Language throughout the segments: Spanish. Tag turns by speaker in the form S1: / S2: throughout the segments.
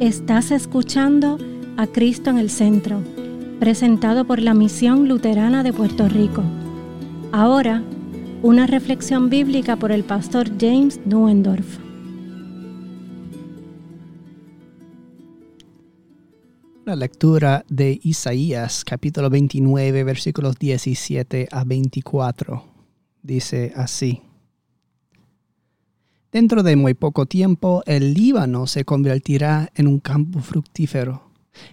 S1: Estás escuchando a Cristo en el Centro, presentado por la Misión Luterana de Puerto Rico. Ahora, una reflexión bíblica por el pastor James Nuendorf.
S2: La lectura de Isaías capítulo 29 versículos 17 a 24 dice así. Dentro de muy poco tiempo el Líbano se convertirá en un campo fructífero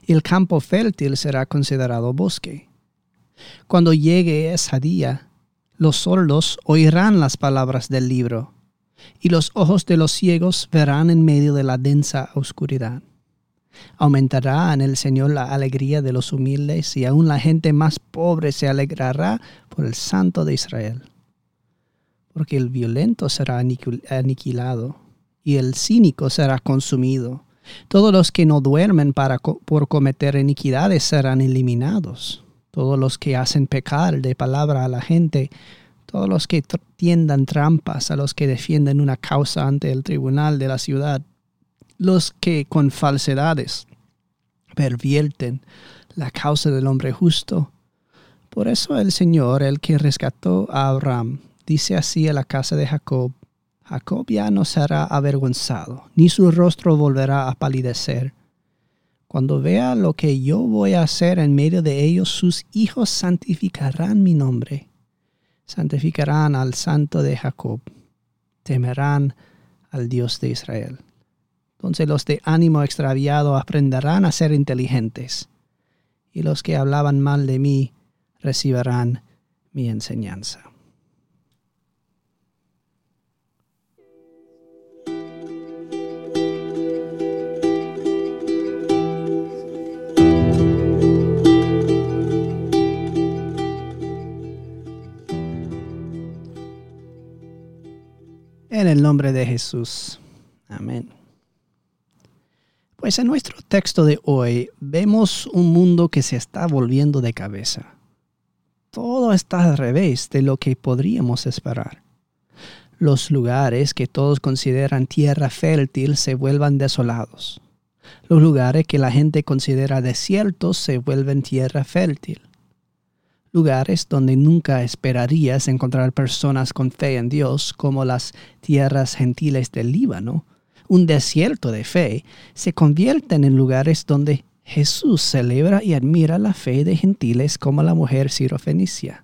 S2: y el campo fértil será considerado bosque. Cuando llegue ese día, los sordos oirán las palabras del libro y los ojos de los ciegos verán en medio de la densa oscuridad. Aumentará en el Señor la alegría de los humildes y aún la gente más pobre se alegrará por el Santo de Israel porque el violento será aniquilado y el cínico será consumido. Todos los que no duermen para por cometer iniquidades serán eliminados. Todos los que hacen pecar de palabra a la gente, todos los que tiendan trampas a los que defienden una causa ante el tribunal de la ciudad, los que con falsedades pervierten la causa del hombre justo. Por eso el Señor, el que rescató a Abraham, dice así a la casa de Jacob, Jacob ya no será avergonzado, ni su rostro volverá a palidecer. Cuando vea lo que yo voy a hacer en medio de ellos, sus hijos santificarán mi nombre, santificarán al santo de Jacob, temerán al Dios de Israel. Entonces los de ánimo extraviado aprenderán a ser inteligentes, y los que hablaban mal de mí recibirán mi enseñanza. En el nombre de Jesús. Amén. Pues en nuestro texto de hoy vemos un mundo que se está volviendo de cabeza. Todo está al revés de lo que podríamos esperar. Los lugares que todos consideran tierra fértil se vuelvan desolados. Los lugares que la gente considera desiertos se vuelven tierra fértil lugares donde nunca esperarías encontrar personas con fe en Dios, como las tierras gentiles del Líbano, un desierto de fe, se convierten en lugares donde Jesús celebra y admira la fe de gentiles como la mujer sirofenicia,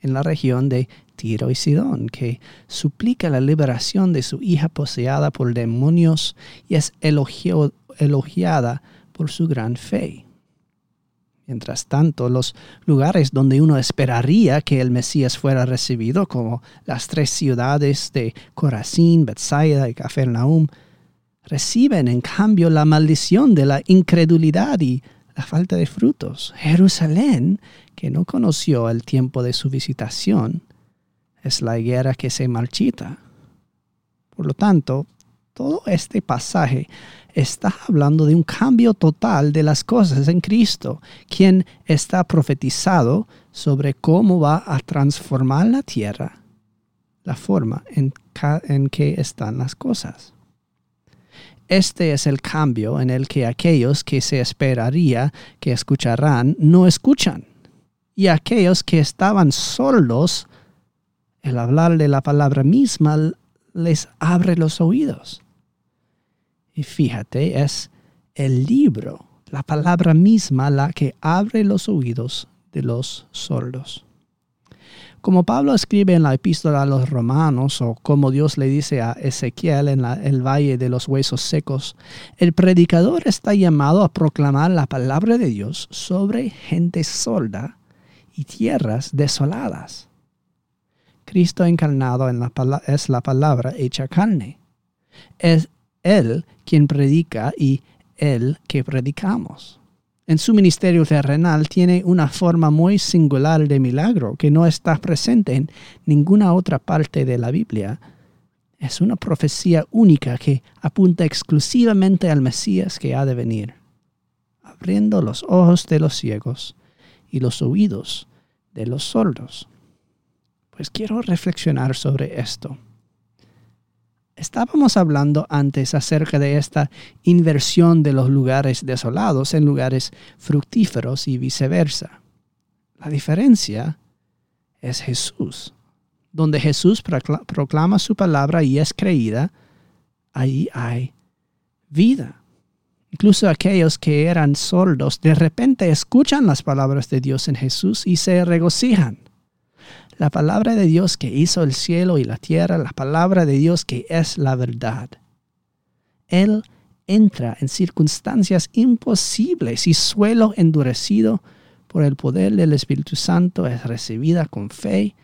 S2: en la región de Tiro y Sidón, que suplica la liberación de su hija poseada por demonios y es elogiada por su gran fe. Mientras tanto, los lugares donde uno esperaría que el Mesías fuera recibido, como las tres ciudades de Corazín, Bethsaida y Cafarnaum, reciben en cambio la maldición de la incredulidad y la falta de frutos. Jerusalén, que no conoció el tiempo de su visitación, es la higuera que se marchita. Por lo tanto, todo este pasaje está hablando de un cambio total de las cosas en Cristo, quien está profetizado sobre cómo va a transformar la tierra, la forma en, que están las cosas. Este es el cambio en el que aquellos que se esperaría que escucharán no escuchan, y aquellos que estaban sordos, el hablar de la palabra misma les abre los oídos. Y fíjate, es el libro, la palabra misma, la que abre los oídos de los sordos. Como Pablo escribe en la epístola a los romanos, o como Dios le dice a Ezequiel en el valle de los huesos secos, el predicador está llamado a proclamar la palabra de Dios sobre gente sorda y tierras desoladas. Cristo encarnado en la, es la palabra hecha carne. Es él quien predica y Él que predicamos. En su ministerio terrenal tiene una forma muy singular de milagro que no está presente en ninguna otra parte de la Biblia. Es una profecía única que apunta exclusivamente al Mesías que ha de venir, abriendo los ojos de los ciegos y los oídos de los sordos. Pues quiero reflexionar sobre esto Estábamos hablando antes acerca de esta inversión de los lugares desolados en lugares fructíferos y viceversa. La diferencia es Jesús. Donde Jesús proclama su palabra y es creída, ahí hay vida. Incluso aquellos que eran sordos de repente escuchan las palabras de Dios en Jesús y se regocijan la palabra de Dios que hizo el cielo y la tierra, la palabra de Dios que es la verdad. Él entra en circunstancias imposibles y suelo endurecido por el poder del Espíritu Santo es recibida con fe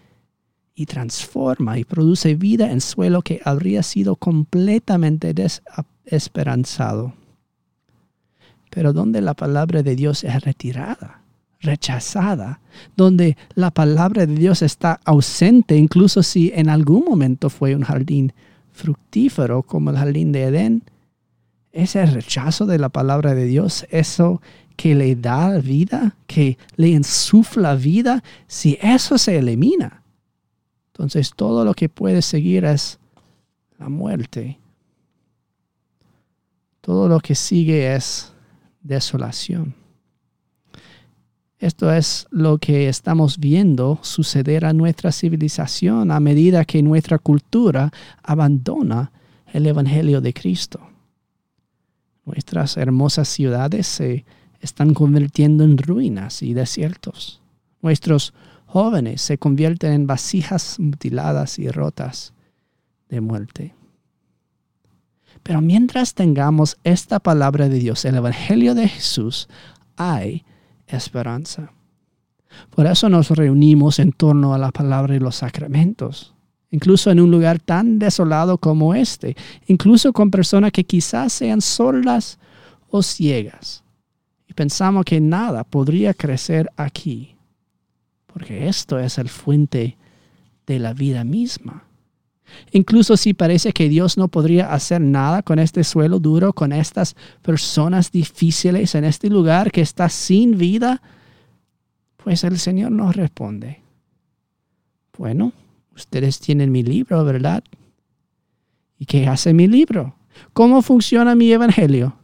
S2: y transforma y produce vida en suelo que habría sido completamente desesperanzado. Pero donde la palabra de Dios es retirada, rechazada, donde la palabra de Dios está ausente, incluso si en algún momento fue un jardín fructífero como el jardín de Edén, ese rechazo de la palabra de Dios, eso que le da vida, que le insufla vida, si eso se elimina, entonces todo lo que puede seguir es la muerte. Todo lo que sigue es desolación. Esto es lo que estamos viendo suceder a nuestra civilización a medida que nuestra cultura abandona el Evangelio de Cristo. Nuestras hermosas ciudades se están convirtiendo en ruinas y desiertos. Nuestros jóvenes se convierten en vasijas mutiladas y rotas de muerte. Pero mientras tengamos esta palabra de Dios, el Evangelio de Jesús, hay esperanza. Por eso nos reunimos en torno a la palabra y los sacramentos, incluso en un lugar tan desolado como este, incluso con personas que quizás sean sordas o ciegas. Y pensamos que nada podría crecer aquí, porque esto es el fuente de la vida misma. Incluso si parece que Dios no podría hacer nada con este suelo duro, con estas personas difíciles en este lugar que está sin vida, pues el Señor nos responde, bueno, ustedes tienen mi libro, ¿verdad? ¿Y qué hace mi libro? ¿Cómo funciona mi evangelio?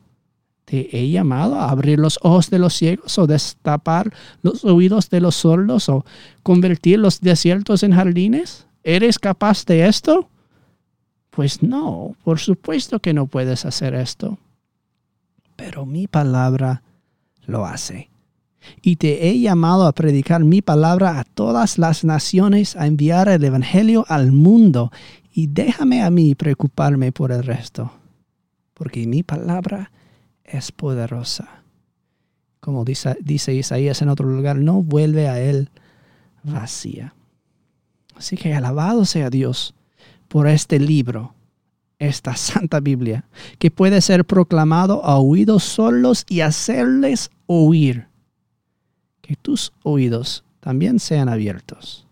S2: Te he llamado a abrir los ojos de los ciegos o destapar los oídos de los sordos o convertir los desiertos en jardines. ¿Eres capaz de esto? Pues no, por supuesto que no puedes hacer esto. Pero mi palabra lo hace. Y te he llamado a predicar mi palabra a todas las naciones, a enviar el Evangelio al mundo. Y déjame a mí preocuparme por el resto, porque mi palabra es poderosa. Como dice, dice Isaías en otro lugar, no vuelve a él vacía. Así que alabado sea Dios por este libro, esta Santa Biblia, que puede ser proclamado a oídos solos y hacerles oír. Que tus oídos también sean abiertos.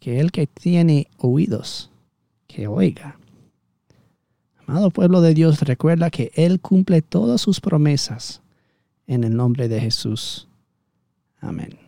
S2: Que el que tiene oídos, que oiga. Amado pueblo de Dios, recuerda que Él cumple todas sus promesas en el nombre de Jesús. Amén.